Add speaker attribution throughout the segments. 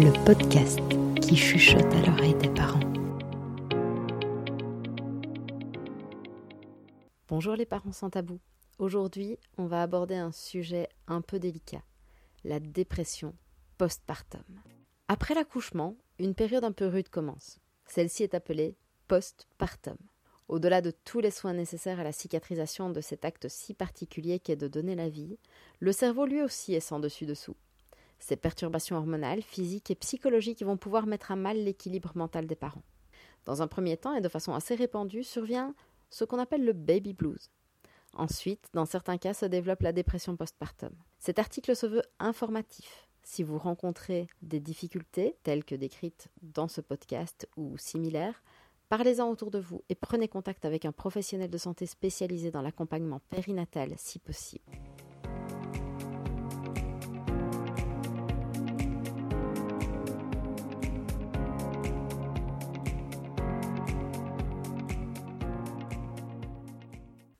Speaker 1: le podcast qui chuchote à l'oreille des parents.
Speaker 2: Bonjour les parents sans tabou. Aujourd'hui, on va aborder un sujet un peu délicat, la dépression postpartum. Après l'accouchement, une période un peu rude commence. Celle-ci est appelée postpartum. Au-delà de tous les soins nécessaires à la cicatrisation de cet acte si particulier qu'est de donner la vie, le cerveau lui aussi est sans dessus-dessous. Ces perturbations hormonales, physiques et psychologiques vont pouvoir mettre à mal l'équilibre mental des parents. Dans un premier temps et de façon assez répandue survient ce qu'on appelle le baby blues. Ensuite, dans certains cas, se développe la dépression postpartum. Cet article se veut informatif. Si vous rencontrez des difficultés, telles que décrites dans ce podcast ou similaires, parlez-en autour de vous et prenez contact avec un professionnel de santé spécialisé dans l'accompagnement périnatal si possible.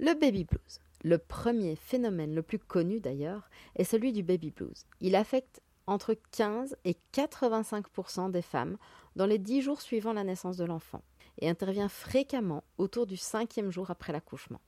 Speaker 2: Le baby blues. Le premier phénomène le plus connu d'ailleurs est celui du baby blues. Il affecte entre 15 et 85% des femmes dans les 10 jours suivant la naissance de l'enfant et intervient fréquemment autour du cinquième jour après l'accouchement.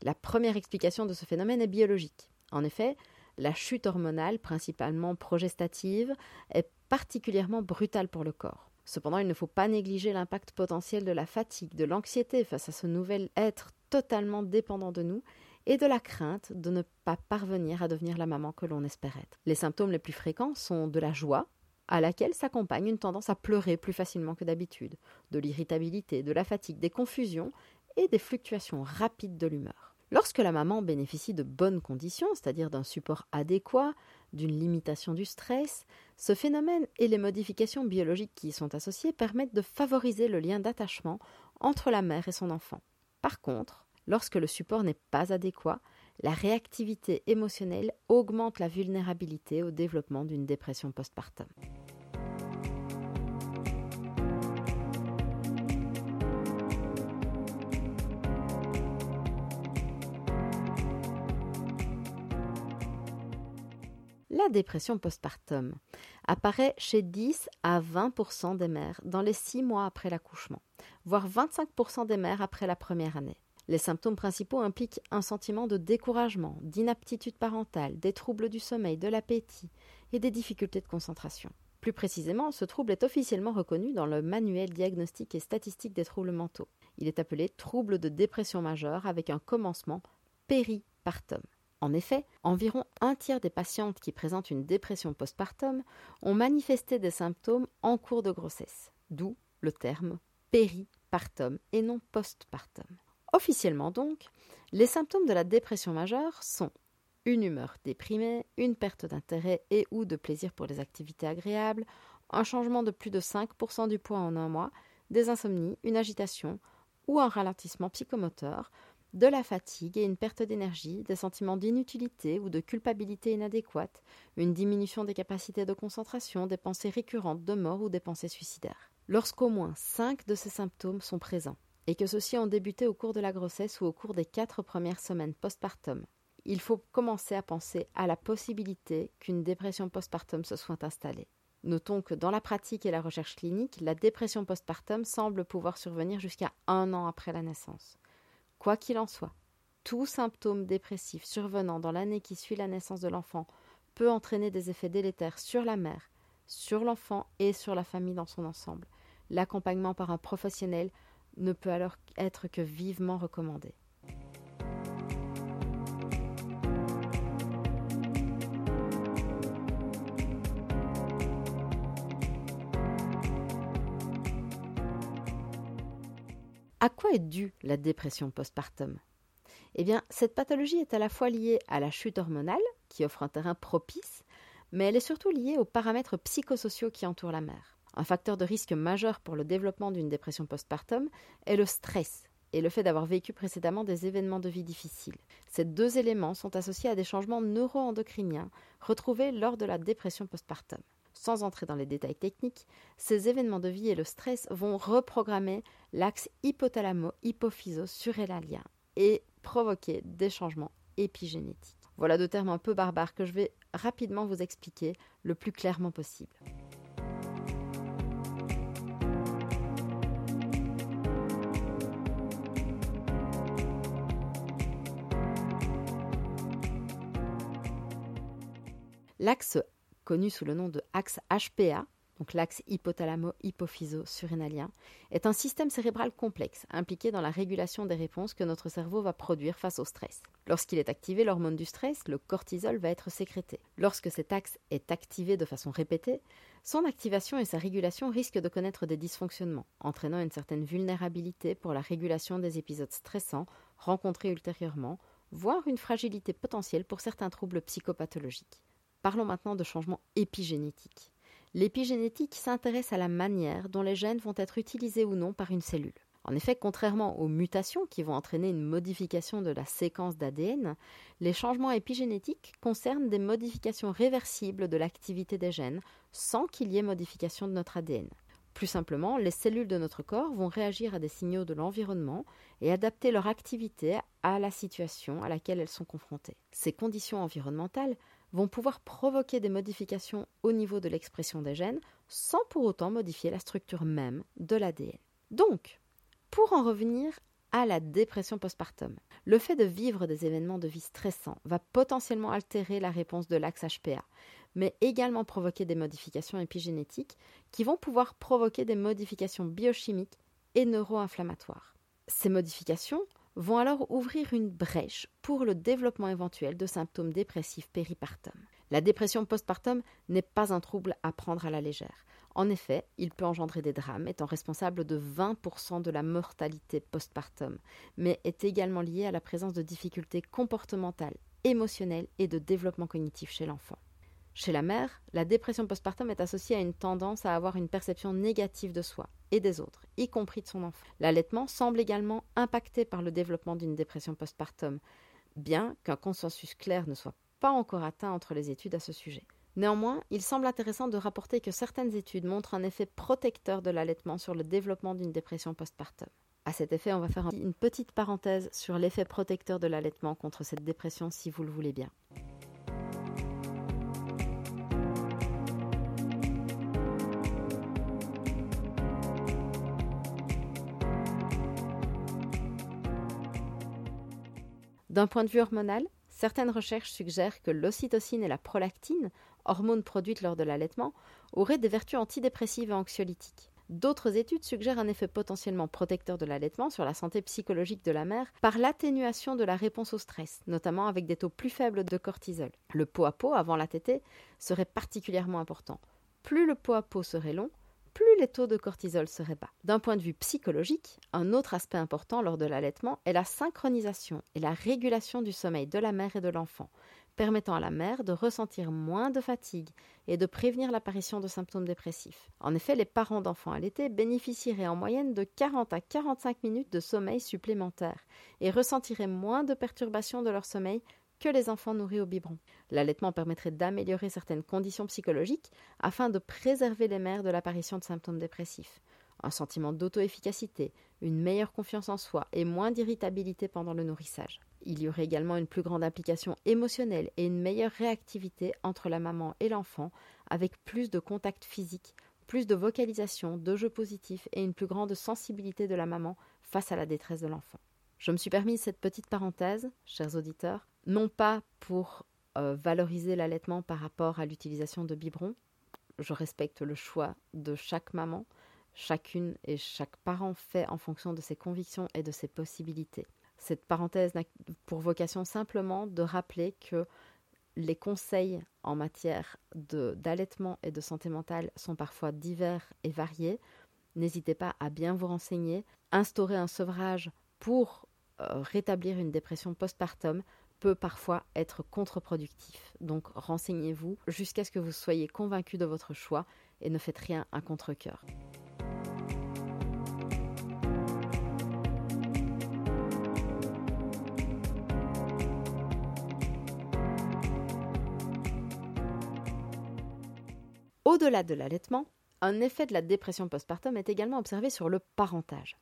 Speaker 2: La première explication de ce phénomène est biologique. En effet, la chute hormonale, principalement progestative, est particulièrement brutale pour le corps. Cependant, il ne faut pas négliger l'impact potentiel de la fatigue, de l'anxiété face à ce nouvel être totalement dépendant de nous et de la crainte de ne pas parvenir à devenir la maman que l'on espère être. Les symptômes les plus fréquents sont de la joie, à laquelle s'accompagne une tendance à pleurer plus facilement que d'habitude, de l'irritabilité, de la fatigue, des confusions et des fluctuations rapides de l'humeur. Lorsque la maman bénéficie de bonnes conditions, c'est-à-dire d'un support adéquat, d'une limitation du stress, ce phénomène et les modifications biologiques qui y sont associées permettent de favoriser le lien d'attachement entre la mère et son enfant. Par contre, lorsque le support n'est pas adéquat, la réactivité émotionnelle augmente la vulnérabilité au développement d'une dépression postpartum. Dépression postpartum apparaît chez 10 à 20% des mères dans les 6 mois après l'accouchement, voire 25% des mères après la première année. Les symptômes principaux impliquent un sentiment de découragement, d'inaptitude parentale, des troubles du sommeil, de l'appétit et des difficultés de concentration. Plus précisément, ce trouble est officiellement reconnu dans le manuel diagnostique et statistique des troubles mentaux. Il est appelé trouble de dépression majeure avec un commencement péripartum. En effet, environ un tiers des patientes qui présentent une dépression postpartum ont manifesté des symptômes en cours de grossesse, d'où le terme péripartum et non postpartum. Officiellement donc, les symptômes de la dépression majeure sont une humeur déprimée, une perte d'intérêt et ou de plaisir pour les activités agréables, un changement de plus de 5% du poids en un mois, des insomnies, une agitation ou un ralentissement psychomoteur, de la fatigue et une perte d'énergie, des sentiments d'inutilité ou de culpabilité inadéquate, une diminution des capacités de concentration, des pensées récurrentes de mort ou des pensées suicidaires. Lorsqu'au moins 5 de ces symptômes sont présents, et que ceux-ci ont débuté au cours de la grossesse ou au cours des quatre premières semaines postpartum, il faut commencer à penser à la possibilité qu'une dépression postpartum se soit installée. Notons que dans la pratique et la recherche clinique, la dépression postpartum semble pouvoir survenir jusqu'à un an après la naissance. Quoi qu'il en soit, tout symptôme dépressif survenant dans l'année qui suit la naissance de l'enfant peut entraîner des effets délétères sur la mère, sur l'enfant et sur la famille dans son ensemble. L'accompagnement par un professionnel ne peut alors être que vivement recommandé. Est due la dépression postpartum? Eh bien, cette pathologie est à la fois liée à la chute hormonale, qui offre un terrain propice, mais elle est surtout liée aux paramètres psychosociaux qui entourent la mère. Un facteur de risque majeur pour le développement d'une dépression postpartum est le stress et le fait d'avoir vécu précédemment des événements de vie difficiles. Ces deux éléments sont associés à des changements neuroendocriniens retrouvés lors de la dépression postpartum. Sans entrer dans les détails techniques, ces événements de vie et le stress vont reprogrammer l'axe hypothalamo-hypophyso-surrénalien et provoquer des changements épigénétiques. Voilà deux termes un peu barbares que je vais rapidement vous expliquer le plus clairement possible. L'axe connu sous le nom de axe HPA, donc l'axe hypothalamo-hypophyso-surrénalien, est un système cérébral complexe impliqué dans la régulation des réponses que notre cerveau va produire face au stress. Lorsqu'il est activé, l'hormone du stress, le cortisol, va être sécrété. Lorsque cet axe est activé de façon répétée, son activation et sa régulation risquent de connaître des dysfonctionnements, entraînant une certaine vulnérabilité pour la régulation des épisodes stressants rencontrés ultérieurement, voire une fragilité potentielle pour certains troubles psychopathologiques. Parlons maintenant de changements épigénétiques. L'épigénétique s'intéresse à la manière dont les gènes vont être utilisés ou non par une cellule. En effet, contrairement aux mutations qui vont entraîner une modification de la séquence d'ADN, les changements épigénétiques concernent des modifications réversibles de l'activité des gènes sans qu'il y ait modification de notre ADN. Plus simplement, les cellules de notre corps vont réagir à des signaux de l'environnement et adapter leur activité à la situation à laquelle elles sont confrontées. Ces conditions environnementales vont pouvoir provoquer des modifications au niveau de l'expression des gènes sans pour autant modifier la structure même de l'ADN. Donc, pour en revenir à la dépression postpartum, le fait de vivre des événements de vie stressants va potentiellement altérer la réponse de l'axe HPA, mais également provoquer des modifications épigénétiques qui vont pouvoir provoquer des modifications biochimiques et neuro-inflammatoires. Ces modifications vont alors ouvrir une brèche pour le développement éventuel de symptômes dépressifs péripartum. La dépression postpartum n'est pas un trouble à prendre à la légère. En effet, il peut engendrer des drames, étant responsable de 20% de la mortalité postpartum, mais est également lié à la présence de difficultés comportementales, émotionnelles et de développement cognitif chez l'enfant. Chez la mère, la dépression postpartum est associée à une tendance à avoir une perception négative de soi et des autres, y compris de son enfant. L'allaitement semble également impacté par le développement d'une dépression postpartum, bien qu'un consensus clair ne soit pas encore atteint entre les études à ce sujet. Néanmoins, il semble intéressant de rapporter que certaines études montrent un effet protecteur de l'allaitement sur le développement d'une dépression postpartum. À cet effet, on va faire une petite parenthèse sur l'effet protecteur de l'allaitement contre cette dépression si vous le voulez bien. D'un point de vue hormonal, certaines recherches suggèrent que l'ocytocine et la prolactine, hormones produites lors de l'allaitement, auraient des vertus antidépressives et anxiolytiques. D'autres études suggèrent un effet potentiellement protecteur de l'allaitement sur la santé psychologique de la mère par l'atténuation de la réponse au stress, notamment avec des taux plus faibles de cortisol. Le pot à pot avant la tétée serait particulièrement important. Plus le pot à pot serait long, plus les taux de cortisol seraient bas. D'un point de vue psychologique, un autre aspect important lors de l'allaitement est la synchronisation et la régulation du sommeil de la mère et de l'enfant, permettant à la mère de ressentir moins de fatigue et de prévenir l'apparition de symptômes dépressifs. En effet, les parents d'enfants allaités bénéficieraient en moyenne de 40 à 45 minutes de sommeil supplémentaire et ressentiraient moins de perturbations de leur sommeil que les enfants nourris au biberon. L'allaitement permettrait d'améliorer certaines conditions psychologiques afin de préserver les mères de l'apparition de symptômes dépressifs. Un sentiment d'auto-efficacité, une meilleure confiance en soi et moins d'irritabilité pendant le nourrissage. Il y aurait également une plus grande implication émotionnelle et une meilleure réactivité entre la maman et l'enfant, avec plus de contact physique, plus de vocalisation, de jeux positifs et une plus grande sensibilité de la maman face à la détresse de l'enfant. Je me suis permis cette petite parenthèse, chers auditeurs, non pas pour euh, valoriser l'allaitement par rapport à l'utilisation de biberons. Je respecte le choix de chaque maman. Chacune et chaque parent fait en fonction de ses convictions et de ses possibilités. Cette parenthèse n'a pour vocation simplement de rappeler que les conseils en matière d'allaitement et de santé mentale sont parfois divers et variés. N'hésitez pas à bien vous renseigner. Instaurer un sevrage pour euh, rétablir une dépression postpartum peut parfois être contre-productif. Donc renseignez-vous jusqu'à ce que vous soyez convaincu de votre choix et ne faites rien à contre-coeur. Au-delà de l'allaitement, un effet de la dépression postpartum est également observé sur le parentage.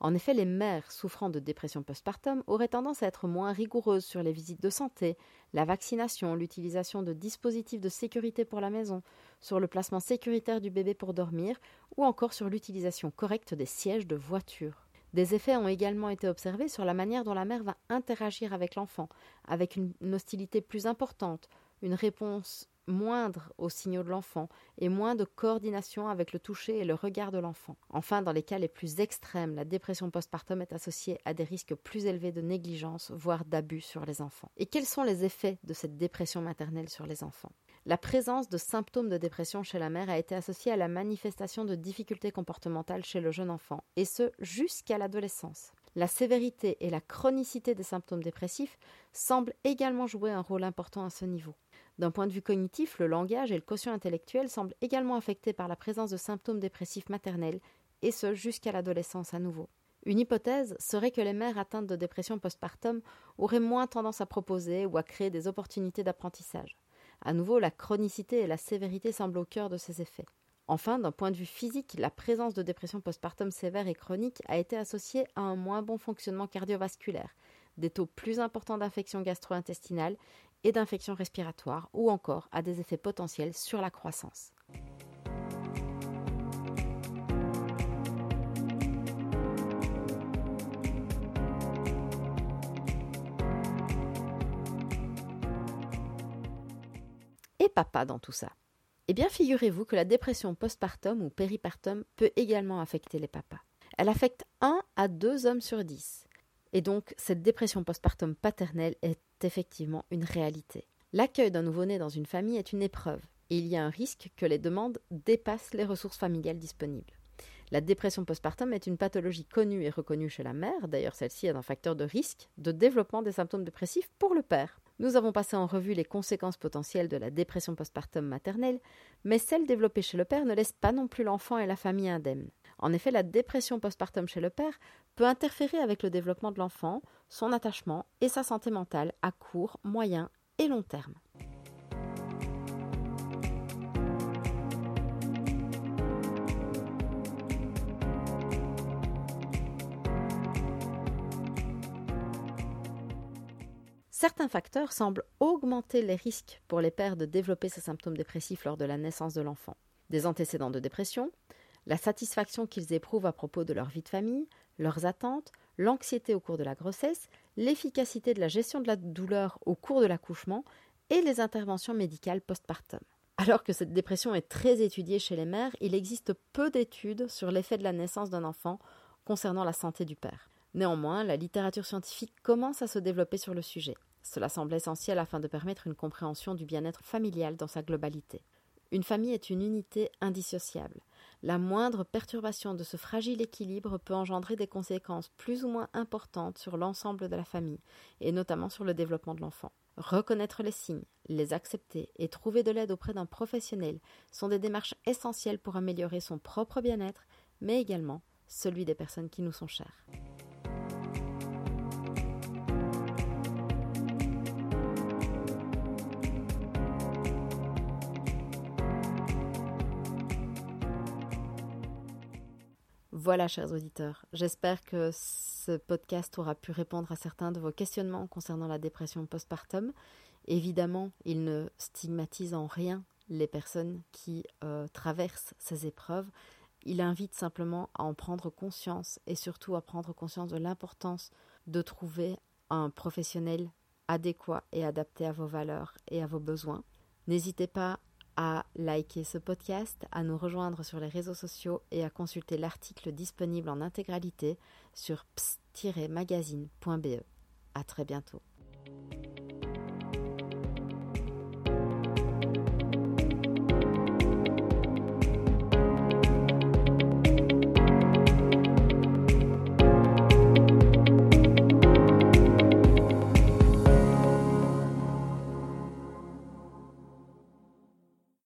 Speaker 2: En effet, les mères souffrant de dépression postpartum auraient tendance à être moins rigoureuses sur les visites de santé, la vaccination, l'utilisation de dispositifs de sécurité pour la maison, sur le placement sécuritaire du bébé pour dormir ou encore sur l'utilisation correcte des sièges de voiture. Des effets ont également été observés sur la manière dont la mère va interagir avec l'enfant, avec une hostilité plus importante, une réponse moindre aux signaux de l'enfant et moins de coordination avec le toucher et le regard de l'enfant. Enfin, dans les cas les plus extrêmes, la dépression postpartum est associée à des risques plus élevés de négligence, voire d'abus sur les enfants. Et quels sont les effets de cette dépression maternelle sur les enfants? La présence de symptômes de dépression chez la mère a été associée à la manifestation de difficultés comportementales chez le jeune enfant, et ce jusqu'à l'adolescence. La sévérité et la chronicité des symptômes dépressifs semblent également jouer un rôle important à ce niveau. D'un point de vue cognitif, le langage et le quotient intellectuel semblent également affectés par la présence de symptômes dépressifs maternels, et ce jusqu'à l'adolescence à nouveau. Une hypothèse serait que les mères atteintes de dépression postpartum auraient moins tendance à proposer ou à créer des opportunités d'apprentissage. À nouveau, la chronicité et la sévérité semblent au cœur de ces effets. Enfin, d'un point de vue physique, la présence de dépression postpartum sévère et chronique a été associée à un moins bon fonctionnement cardiovasculaire, des taux plus importants d'infections gastro-intestinales et d'infections respiratoires ou encore à des effets potentiels sur la croissance. Et papa dans tout ça Eh bien, figurez-vous que la dépression postpartum ou péripartum peut également affecter les papas. Elle affecte 1 à 2 hommes sur 10. Et donc, cette dépression postpartum paternelle est effectivement une réalité. L'accueil d'un nouveau-né dans une famille est une épreuve, et il y a un risque que les demandes dépassent les ressources familiales disponibles. La dépression postpartum est une pathologie connue et reconnue chez la mère, d'ailleurs celle-ci est un facteur de risque de développement des symptômes dépressifs pour le père. Nous avons passé en revue les conséquences potentielles de la dépression postpartum maternelle, mais celle développée chez le père ne laisse pas non plus l'enfant et la famille indemnes. En effet, la dépression postpartum chez le père peut interférer avec le développement de l'enfant, son attachement et sa santé mentale à court, moyen et long terme. Certains facteurs semblent augmenter les risques pour les pères de développer ces symptômes dépressifs lors de la naissance de l'enfant. Des antécédents de dépression, la satisfaction qu'ils éprouvent à propos de leur vie de famille, leurs attentes, l'anxiété au cours de la grossesse, l'efficacité de la gestion de la douleur au cours de l'accouchement et les interventions médicales postpartum. Alors que cette dépression est très étudiée chez les mères, il existe peu d'études sur l'effet de la naissance d'un enfant concernant la santé du père. Néanmoins, la littérature scientifique commence à se développer sur le sujet. Cela semble essentiel afin de permettre une compréhension du bien-être familial dans sa globalité. Une famille est une unité indissociable. La moindre perturbation de ce fragile équilibre peut engendrer des conséquences plus ou moins importantes sur l'ensemble de la famille, et notamment sur le développement de l'enfant. Reconnaître les signes, les accepter et trouver de l'aide auprès d'un professionnel sont des démarches essentielles pour améliorer son propre bien-être, mais également celui des personnes qui nous sont chères. Voilà, chers auditeurs, j'espère que ce podcast aura pu répondre à certains de vos questionnements concernant la dépression postpartum. Évidemment, il ne stigmatise en rien les personnes qui euh, traversent ces épreuves. Il invite simplement à en prendre conscience et surtout à prendre conscience de l'importance de trouver un professionnel adéquat et adapté à vos valeurs et à vos besoins. N'hésitez pas à liker ce podcast, à nous rejoindre sur les réseaux sociaux et à consulter l'article disponible en intégralité sur ps-magazine.be. À très bientôt.